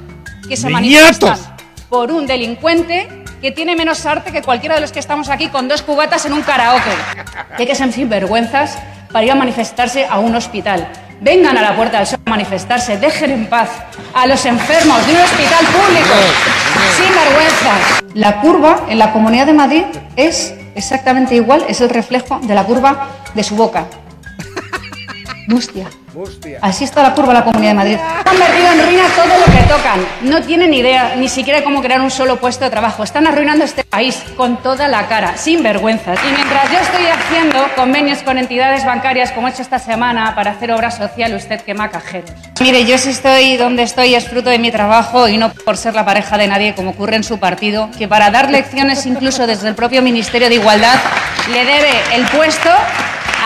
que se ¡Niñatos! manifiestan por un delincuente que tiene menos arte que cualquiera de los que estamos aquí con dos cubatas en un karaoke. Que hay que ser sinvergüenzas para ir a manifestarse a un hospital. Vengan a la Puerta del Sol a manifestarse, dejen en paz a los enfermos de un hospital público. Sin vergüenza. La curva en la Comunidad de Madrid es exactamente igual, es el reflejo de la curva de su boca. Mustia. Así está la curva la Comunidad de Madrid. Han convertido en ruina todo lo que tocan. No tienen idea ni siquiera cómo crear un solo puesto de trabajo. Están arruinando este país con toda la cara, sin vergüenzas. Y mientras yo estoy haciendo convenios con entidades bancarias, como he hecho esta semana, para hacer obra social, usted quema cajeros. Mire, yo si estoy donde estoy es fruto de mi trabajo y no por ser la pareja de nadie, como ocurre en su partido, que para dar lecciones incluso desde el propio Ministerio de Igualdad le debe el puesto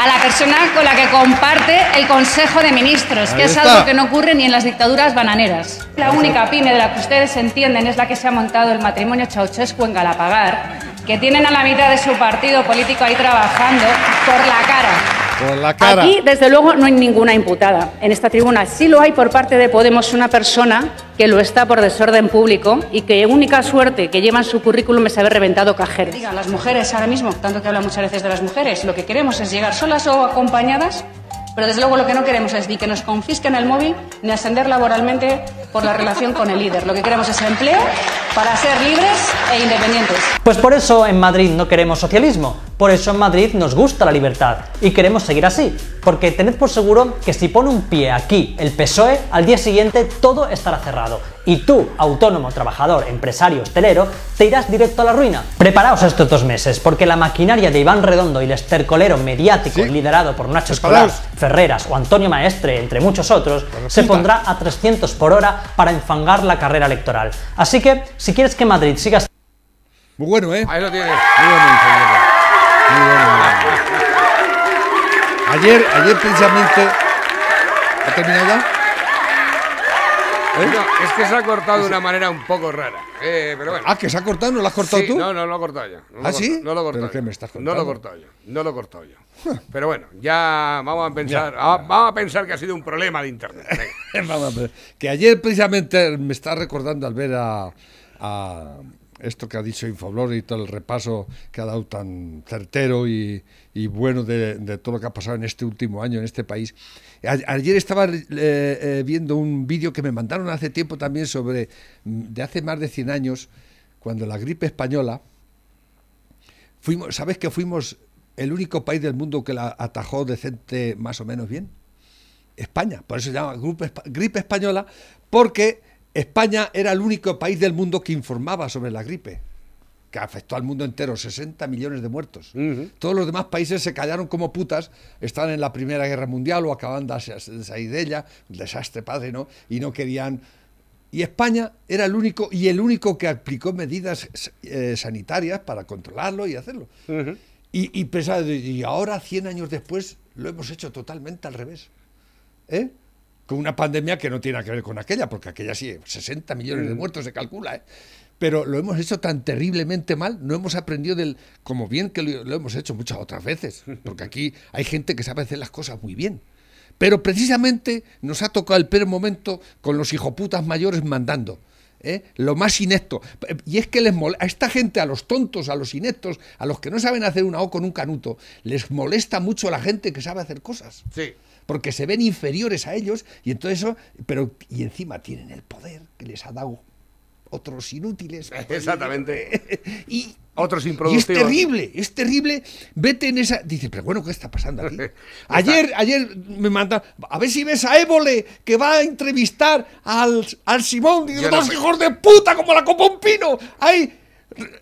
a la persona con la que comparte el Consejo de Ministros, que es está. algo que no ocurre ni en las dictaduras bananeras. La única pyme de la que ustedes entienden es la que se ha montado el matrimonio Ceausescu en Galapagar, que tienen a la mitad de su partido político ahí trabajando por la cara. Por la cara. Aquí, desde luego, no hay ninguna imputada en esta tribuna. Sí lo hay por parte de Podemos una persona que lo está por desorden público y que única suerte que lleva en su currículum es haber reventado cajeros. Digan las mujeres ahora mismo, tanto que habla muchas veces de las mujeres, lo que queremos es llegar solas o acompañadas, pero desde luego lo que no queremos es ni que nos confisquen el móvil ni ascender laboralmente por la relación con el líder. Lo que queremos es empleo para ser libres e independientes. Pues por eso en Madrid no queremos socialismo, por eso en Madrid nos gusta la libertad y queremos seguir así, porque tened por seguro que si pone un pie aquí el PSOE, al día siguiente todo estará cerrado y tú, autónomo, trabajador, empresario, hostelero, te irás directo a la ruina. Preparaos estos dos meses, porque la maquinaria de Iván Redondo y el estercolero mediático liderado por Nacho Escolar. Ferreras o Antonio Maestre, entre muchos otros, se pondrá a 300 por hora para enfangar la carrera electoral. Así que, si quieres que Madrid siga Muy bueno, ¿eh? Ahí lo tienes. Muy bueno, ingeniero. Muy bueno. Ayer, ayer precisamente. ¿Ha terminado ya? No, es que se ha cortado de una manera un poco rara. Eh, pero bueno. Ah, que se ha cortado, ¿no lo has cortado Sí, tú? No, no lo he cortado yo. No ¿Ah, sí? No lo he cortado. ¿Pero qué me estás No lo he contando? cortado yo. No lo he cortado yo. Pero bueno, ya vamos a pensar, ah, vamos a pensar que ha sido un problema de internet. Venga. Vamos a ver. Que ayer precisamente me está recordando al ver a, a esto que ha dicho Infoblor y todo el repaso que ha dado tan certero y, y bueno de, de todo lo que ha pasado en este último año en este país. A- ayer estaba eh, eh, viendo un vídeo que me mandaron hace tiempo también sobre, mm, de hace más de 100 años, cuando la gripe española, fuimos, ¿sabes que fuimos el único país del mundo que la atajó decente más o menos bien? España, por eso se llama gripe, espa- gripe española, porque España era el único país del mundo que informaba sobre la gripe, que afectó al mundo entero, 60 millones de muertos. Todos los demás países se callaron como putas, estaban en la Primera Guerra Mundial o acaban de sa- de salir de ella, un desastre padre, ¿no? Y no querían... Y España era el único, y el único que aplicó medidas eh, sanitarias para controlarlo y hacerlo. Y, y pensaba, y ahora, 100 años después, lo hemos hecho totalmente al revés. ¿eh? Con una pandemia que no tiene nada que ver con aquella, porque aquella sí, 60 millones de Mm. muertos se calcula, ¿eh? Pero lo hemos hecho tan terriblemente mal, no hemos aprendido del. como bien que lo, lo hemos hecho muchas otras veces, porque aquí hay gente que sabe hacer las cosas muy bien. Pero precisamente nos ha tocado el peor momento con los hijoputas mayores mandando. ¿eh? Lo más inepto. Y es que les a esta gente, a los tontos, a los ineptos, a los que no saben hacer una O con un canuto, les molesta mucho la gente que sabe hacer cosas Sí. Porque se ven inferiores a ellos y entonces eso, pero y encima tienen el poder que les ha dado otros inútiles. Exactamente. y Otros y es improductivos. terrible, es terrible. Vete en esa. Dices, pero bueno, ¿qué está pasando aquí? ayer, ayer me mandan. A ver si ves a Évole que va a entrevistar al, al Simón. No dos pe- hijos de puta, como la copa un pino. Ahí.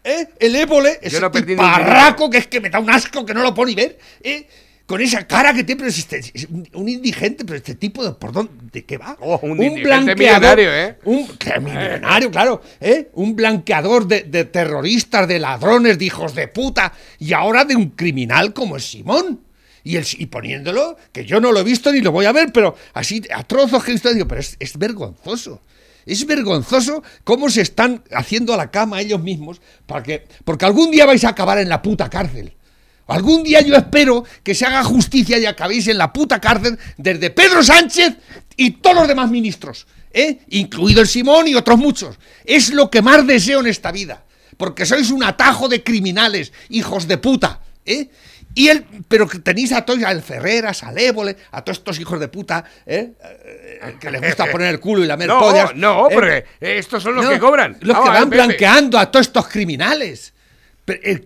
¿eh? El Évole, ese no parraco que es que me da un asco que no lo puedo ni ver. ¿eh? Con esa cara que tiene, pero es, este- es un, un indigente, pero este tipo de por dónde, ¿de qué va? Oh, un indigente blanqueador- ¿eh? Un que millonario, claro, ¿eh? Un blanqueador de, de terroristas, de ladrones, de hijos de puta, y ahora de un criminal como es Simón. Y, el, y poniéndolo, que yo no lo he visto ni lo voy a ver, pero así a trozos que he visto, digo, pero es, es vergonzoso. Es vergonzoso cómo se están haciendo a la cama ellos mismos, para que, porque algún día vais a acabar en la puta cárcel. Algún día yo espero que se haga justicia y acabéis en la puta cárcel desde Pedro Sánchez y todos los demás ministros, ¿eh? incluido el Simón y otros muchos. Es lo que más deseo en esta vida, porque sois un atajo de criminales, hijos de puta. ¿eh? Y el, pero que tenéis a todos, al Ferreras, al Évole, a todos estos hijos de puta, ¿eh? Eh, que les gusta poner el culo y lamer No, pollas. no, ¿eh? porque estos son los No, que cobran. Los Vamos que a van Pepe. blanqueando a todos estos criminales.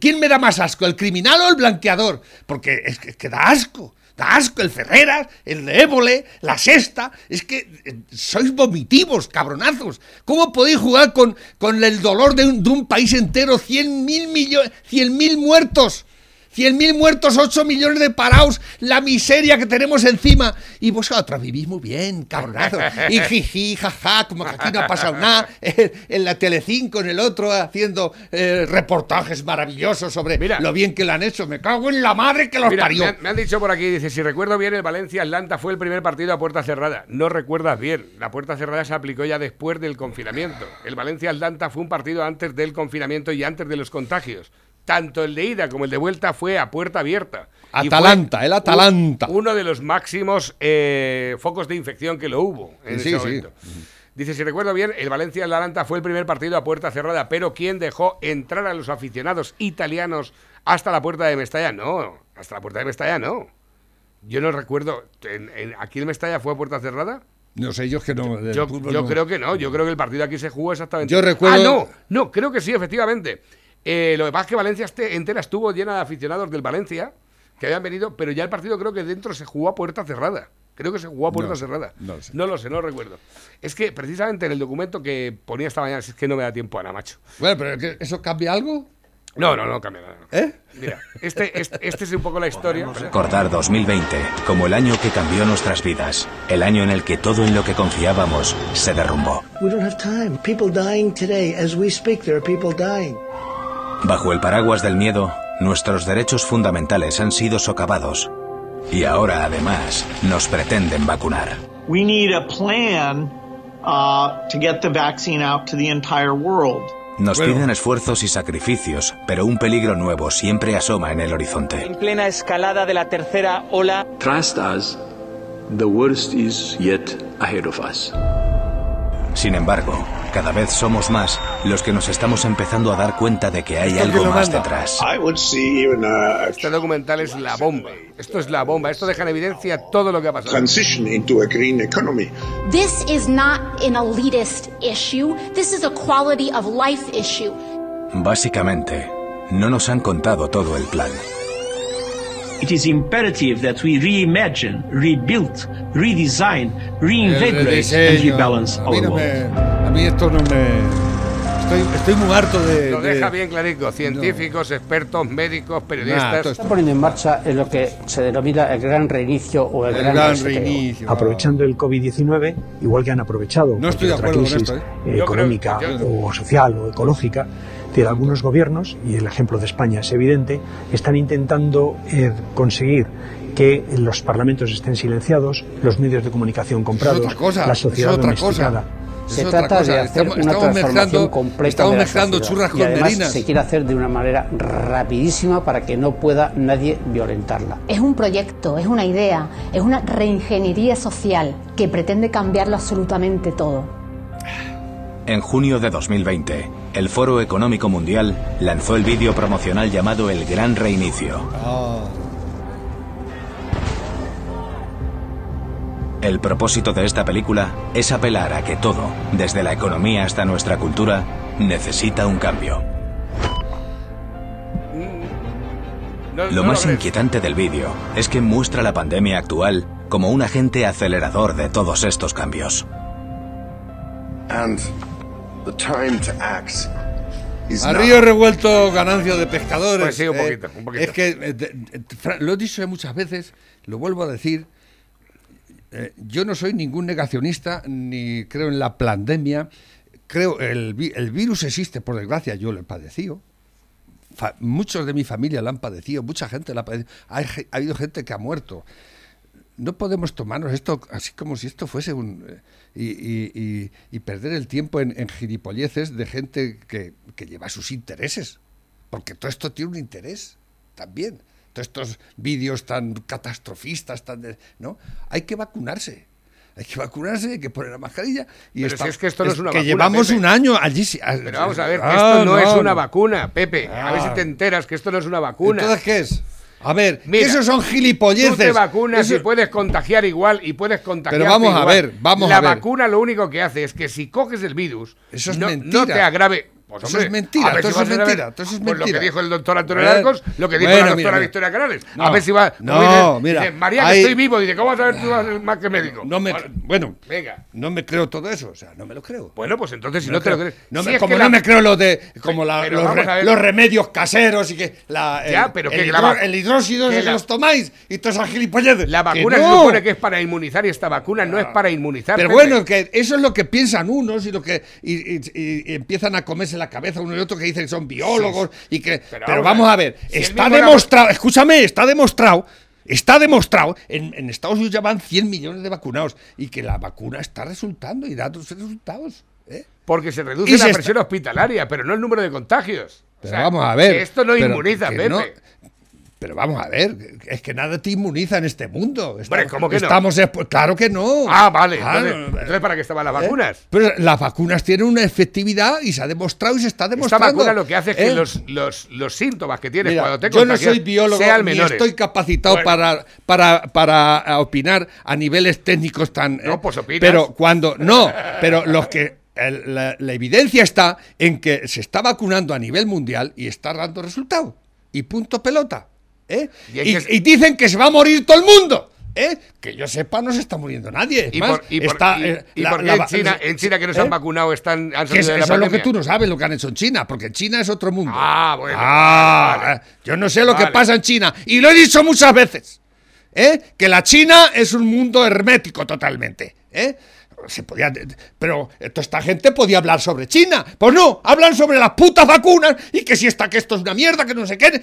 ¿Quién me da más asco, el criminal o el blanqueador? Porque es que, da asco. Da asco el Ferreras, el de Évole, la Sexta. Es que eh, sois vomitivos, cabronazos. ¿Cómo podéis jugar con, con el dolor de un, de un país entero? 100 mil millones, 100 mil muertos. 100.000 muertos, 8 millones de parados, la miseria que tenemos encima. Y vosotros vivís muy bien, cabronazo. Y jiji, jaja, como que aquí no ha pasado nada. En la Telecinco, en el otro, haciendo eh, reportajes maravillosos sobre lo bien que lo han hecho. Me cago en la madre que los Mira, parió. me, han, me han dicho por aquí, dice, si recuerdo bien, el Valencia-Atlanta fue el primer partido a puerta cerrada. No recuerdas bien. La puerta cerrada se aplicó ya después del confinamiento. El Valencia-Atlanta fue un partido antes del confinamiento y antes de los contagios. Tanto el de ida como el de vuelta fue a puerta abierta. Atalanta, el un- Atalanta. uno de los máximos eh, focos de infección que lo hubo en Sí, ese sí. momento. Dice, si recuerdo bien, el Valencia-Atalanta fue el primer partido a puerta cerrada, pero ¿quién dejó entrar a los aficionados italianos hasta la puerta de Mestalla? No, hasta la puerta de Mestalla no. Yo no recuerdo, en- en- ¿aquí en Mestalla fue a puerta cerrada? No sé, yo es que no. Yo, fútbol yo no. creo que no, yo creo que el partido aquí se jugó exactamente. Yo recuerdo- Ah, no, no, creo que sí, efectivamente. Eh, lo que pasa es que Valencia este- entera estuvo llena de aficionados del Valencia que habían venido, pero ya el partido creo que dentro se jugó a puerta cerrada. Creo que se jugó a puerta No, cerrada. no lo sé. No lo sé, no lo recuerdo. Es que precisamente en el documento que ponía esta mañana, si es que no me da tiempo, Ana, macho. Bueno, pero ¿que ¿eso cambia algo? No, no, no cambia nada. ¿Eh? Mira, este, este, este es un poco la historia. Recordar 2020 como el año que cambió nuestras vidas, el año en el que todo en lo que confiábamos se derrumbó. We don't have time. People dying today. As we speak, there are people dying. Bajo el paraguas del miedo, nuestros derechos fundamentales han sido socavados. Y ahora, además, nos pretenden vacunar. We need a plan uh, to get the vaccine out to the entire world. Nos piden esfuerzos y sacrificios, pero un peligro nuevo siempre asoma en el horizonte. En plena escalada de la tercera ola, Trust us, the worst is yet ahead of us. Sin embargo, cada vez somos más los que nos estamos empezando a dar cuenta de que hay algo más detrás. Este documental es la bomba. Esto es la bomba. Esto deja en evidencia todo lo que ha pasado. transition into a green economy. This is not an elitist issue. This is a quality of life issue. Básicamente, no nos han contado todo el plan. it is imperative that we reimagine, rebuild, redesign, reinvigorate and rebalance our world. a mí esto no me... Estoy, estoy muy harto de... Lo de- deja bien clarico. Científicos, expertos, médicos, periodistas. Está poniendo en marcha en lo que se denomina el gran reinicio o el, El gran, reinicio. aprovechando el COVID-19, igual que han aprovechado No estoy de cualquier acuerdo otra con crisis esto, ¿eh? eh, creo- económica yo- o social o ecológica, de algunos gobiernos, y el ejemplo de España es evidente, están intentando eh, conseguir que los parlamentos estén silenciados, los medios de comunicación comprados, cosa, la sociedad cosa. Es Se otra trata de hacer Estamos- una estamos transformación mezclando- completa estamos de la mezclando churras y con además merinas. se quiere hacer de una manera rapidísima para que no pueda nadie violentarla. Es un proyecto, es una idea, es una reingeniería social que pretende cambiarlo absolutamente todo. En junio de 2020, el Foro Económico Mundial lanzó el vídeo promocional llamado El Gran Reinicio. El propósito de esta película es apelar a que todo, desde la economía hasta nuestra cultura, necesita un cambio. Lo más inquietante del vídeo es que muestra la pandemia actual como un agente acelerador de todos estos cambios. A río revuelto, ganancia de pescadores. Pues sí, un eh, poquito, un poquito. Es que, eh, lo he dicho ya muchas veces, lo vuelvo a decir. Eh, yo no soy ningún negacionista, ni creo en la pandemia. Creo el, el virus existe, por desgracia, yo lo he padecido. Fa- muchos de mi familia lo han padecido, mucha gente lo ha padecido. Ge- ha habido gente que ha muerto. No podemos tomarnos esto así como si esto fuese un... eh, y- y perder el tiempo en, en gilipolleces de gente que, que lleva sus intereses. Porque todo esto tiene un interés también. Todos estos vídeos tan catastrofistas, tan de- ¿no? Hay que vacunarse. Hay que vacunarse, hay que poner la mascarilla. Y Pero si es que esto no es una que vacuna, llevamos Pepe. un año allí. sí, Pero vamos a ver, que ah, esto no, es una vacuna, Pepe. A ver si Ah. te enteras que esto no es una vacuna. Entonces, ¿qué es? A ver, que Mira, esos son gilipolleces. Tú te vacunas Eso- y puedes contagiar igual y puedes contagiar. Pero vamos a ver, vamos La a ver. vacuna lo único que hace es que si coges el virus, Eso es no, mentira. no te agrave. Pues, Eso hombre, es mentira, todo si eso es ver, mentira, todo eso es pues lo mentira. que dijo el doctor Antonio A ver, Larcos, lo que dijo bueno, la doctora mira. Victoria Canales. No, a ver si va. no, dice- mira, dice, María, hay- que estoy vivo. Dice, ¿cómo vas a ver tú más que médico? No me, Bueno, bueno, venga. no me creo todo eso, o sea, no me lo creo. Bueno, pues entonces si No te lo crees. No Si me- como no la- me creo lo de como la- los, re- remedios caseros y que la, Ya, el, pero el que hidro- el hidróxido que la- los tomáis y todas esas gilipolleces. La vacuna se supone que es para inmunizar y esta vacuna no es para inmunizar. Pero bueno, que eso es lo que piensan unos y lo que y empiezan a comerse la cabeza uno y otro que dicen que son biólogos y que Pero pero, vamos a ver, si está demostrado, escúchame, está demostrado Está demostrado, en, en Estados Unidos ya van 100 millones de vacunados y que la vacuna está resultando y da sus resultados. ¿eh? Porque se reduce Y la se está- presión hospitalaria, pero no el número de contagios. O Pero sea, vamos a ver. que esto no pero inmuniza, Pepe. no- pero vamos a ver, es que nada te inmuniza en este mundo. Hombre, ¿cómo que no? estamos Claro que no. Ah, vale. Claro. Entonces, entonces, ¿para qué estaban las ¿Eh? vacunas? Pero las vacunas tienen una efectividad y se ha demostrado y se está Esta demostrando. vacuna lo que hace es que ¿eh? los, los, los síntomas que tienes Mira, cuando te yo no soy biólogo ni menores. estoy capacitado Bueno. para, para, para opinar a niveles técnicos tan. No, eh, pues opinas. Pero cuando. No, pero los que. la, la evidencia está en que se está vacunando a nivel mundial y está dando resultado. Y punto pelota. ¿Eh? Y Y, que- y dicen que se va a morir todo el mundo. ¿eh? Que yo sepa, no se está muriendo nadie. Es ¿Y más, por, y por- está, y- eh, y la- por qué la en, China, en China que no se han ¿eh? vacunado están, han Que es- salido de la eso es lo que tú no sabes lo que han hecho en China, porque en China es otro mundo. Ah, bueno. Ah, vale, vale. yo no sé lo Vale. que pasa en China. Y lo he dicho muchas veces. ¿eh? Que la China es un mundo hermético totalmente. ¿eh? Se podía, pero toda esta gente podía hablar sobre China. Pues no, hablan sobre las putas vacunas y que si está que esto es una mierda, que no sé qué.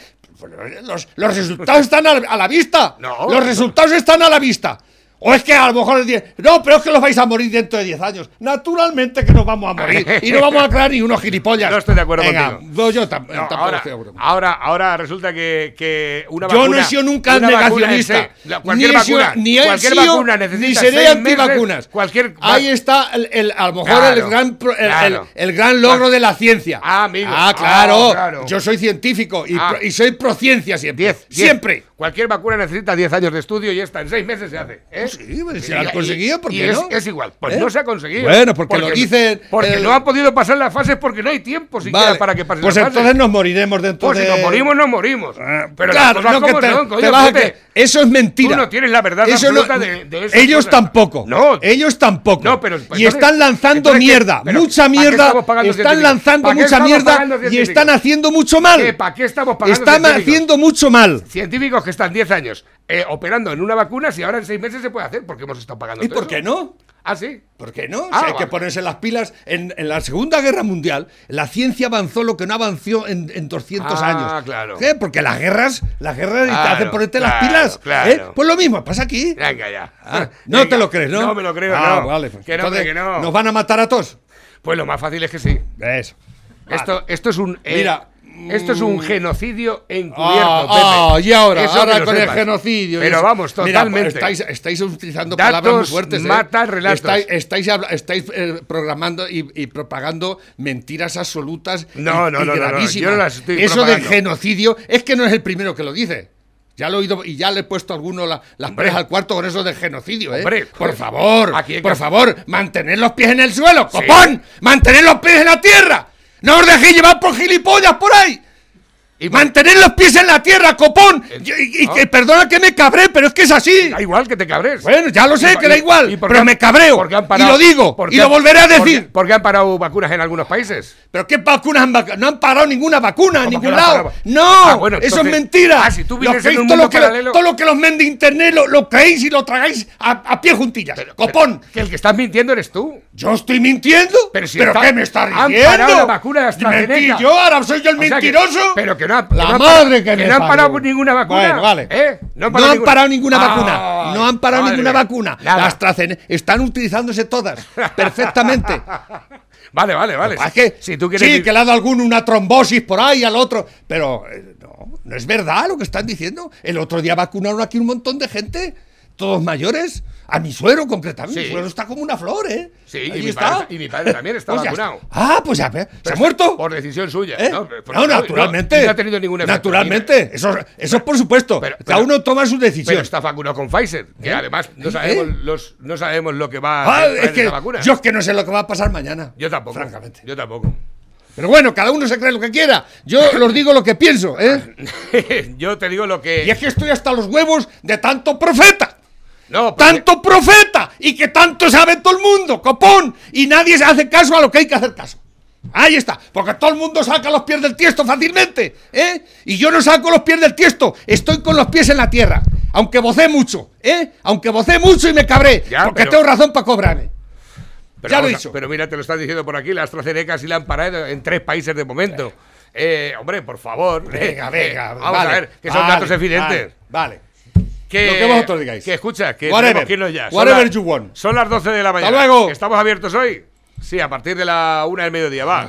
Los, los resultados están a, la vista. No. Los resultados están a la vista. O es que a lo mejor el 10. No, pero es que los vais a morir dentro de 10 años. Naturalmente que nos vamos a morir. y no vamos a crear ni unos gilipollas. No estoy de acuerdo Venga, contigo. no, yo tam- No, tampoco ahora, estoy de acuerdo. ahora, ahora resulta que, que una Yo vacuna. no he sido nunca vacuna negacionista. cualquier ni vacuna. ni he cualquier sido- vacuna ni necesita seré seis meses, antivacunas. Cualquier. Ahí está el, el- a lo mejor Claro, el, gran, pro- el, claro. el- el gran logro de la ciencia. Ah, amigo. Ah, claro. Ah, claro. Yo soy científico y, Ah. pro- y soy pro ciencia siempre. Diez, diez. Siempre. Cualquier vacuna necesita 10 años de estudio y esta en 6 meses se hace. ¿eh? Sí, pues, si Y- han y- conseguido, ¿por y qué es, no? es igual. Pues ¿Eh? no se ha conseguido. Bueno, porque lo dicen Porque el- no han podido pasar las fases porque no hay tiempo siquiera Vale. para que pasen Pues las fases. entonces nos moriremos dentro Pues de. si nos morimos, nos morimos. Pero claro, las cosas no, como te, son, te coño, vas a que- Eso es mentira. Tú no tienes la verdad Eso no- de, de Ellos cosas. tampoco. No. Ellos tampoco. No, pero- y entonces- están lanzando mierda. Mucha ¿para qué mierda. Están lanzando ¿Para qué mucha mierda y están haciendo mucho mal. ¿Para qué estamos pagando Están haciendo mucho mal. Científicos que están 10 años eh, operando en una vacuna, si ahora en 6 meses se puede hacer, porque hemos estado pagando ¿Y todo por eso? qué no? Ah, sí. ¿Por qué no? Ah, sea, hay que ponerse las pilas. En, en la Segunda Guerra Mundial, la ciencia avanzó lo que no avanzó en, en 200 Ah, años. claro. ¿Qué? Porque las guerras, las guerras te Claro, hacen ponerte las claro, pilas. claro. ¿eh? Pues lo mismo pasa aquí. Venga ya. Ah, no Venga. te lo crees, ¿no? No me lo creo, Ah, no. vale. pues Que no, entonces, que no. ¿Nos van a matar a todos? Pues lo más fácil es que sí. Eso. Esto, esto es un. eh, Mira, Esto es un genocidio encubierto, Ah, Pepe. ah, y ahora, Eso ahora con el genocidio. Pero vamos, Mira, totalmente. estáis, estáis utilizando Datos palabras muy fuertes. ¿eh? matan relatos. Estáis, estáis, estáis, eh, programando y, y propagando mentiras absolutas. y- No, no, y no, no, no, gravísimas. yo no las estoy Eso del genocidio es que no es el primero que lo dice. Ya lo he oído y ya le he puesto a alguno la- las parejas al cuarto con eso del genocidio, ¿eh? Hombre, por favor, aquí por favor, mantener los pies en el suelo, Sí. copón, mantener los pies en la tierra. No os dejéis llevar por gilipollas por ahí. Y Mantener los pies en la tierra, copón. Y, y- y que perdona que me cabré, pero es que es así. Da igual que te cabres. Bueno, ya lo sé, Y- que da igual. Pero me cabreo. porque han y parado- lo digo. porque Y lo han- volveré a porque- decir. Porque han parado vacunas en algunos países. ¿Pero qué vacunas han vac- No han parado ninguna vacuna en ¿Cómo que ningún han lado. parado? No, Ah, bueno, eso es mentira. Ah, si tú Lo vives en un todo, mundo lo que, todo lo que los men de internet lo, lo creéis y lo tragáis a, a pie juntillas. Copón. Que el que estás mintiendo eres tú. Yo estoy mintiendo. Pero si ¿Pero está- qué me está han diciendo? parado la vacuna de AstraZeneca. Yo, ahora soy yo el mentiroso. pero que no ha- La que no han madre parado- que me no han parado ninguna vacuna. Bueno, vale. ¿Eh? No, han ninguna- parado ninguna vacuna. No han parado madre ninguna vacuna. Nada. La AstraZeneca están utilizándose todas perfectamente. Vale, vale, vale. Es que, si tú quieres sí, ir- que le ha dado alguno una trombosis por ahí al otro. Pero eh, no, no es verdad lo que están diciendo. El otro día vacunaron aquí un montón de gente, todos mayores. A mi suero, concretamente. Sí. Mi suero está como una flor, ¿eh? Sí, y mi, está. padre, y mi padre también está Pues vacunado. está. Ah, pues ya, ¿se Pero ha muerto? Por decisión suya. ¿Eh? No, Por- No, naturalmente. No, ha tenido ningún efecto. Naturalmente. Eso, eso es por supuesto. Pero- Cada pero- uno toma su Pero decisión. está vacunado con Pfizer, que ¿Eh? además no ¿Eh? sabemos, los, no sabemos lo que va a Ah, hacer es en que esa vacuna. yo es que no sé lo que va a pasar mañana. Yo tampoco. francamente. Yo tampoco. Pero bueno, cada uno se cree lo que quiera. Yo os digo lo que pienso, ¿eh? yo te digo lo que. Y es que estoy hasta los huevos de tanto profeta. No, pero- ¡Tanto profeta! Y que tanto sabe todo el mundo, copón. Y nadie se hace caso a lo que hay que hacer caso. Ahí está, porque todo el mundo saca los pies del tiesto fácilmente, ¿eh? Y yo no saco los pies del tiesto, estoy con los pies en la tierra, aunque vocé mucho, ¿eh? Aunque vocé mucho y me cabré, Ya, porque pero- tengo razón para cobrarme. Pero ya lo he dicho. Pero mira, te lo están diciendo por aquí, la AstraZeneca sí la han parado en tres países de momento. Eh, hombre, por favor. Venga, Eh, venga, Vamos vale, a ver, que son vale, datos evidentes. Vale, vale. Que, Lo que vosotros digáis. Que escucha, que Whatever. tenemos ya. Son Whatever you want. Son las 12 de la mañana. luego. ¿Estamos abiertos hoy? Sí, a partir de la una del mediodía, va.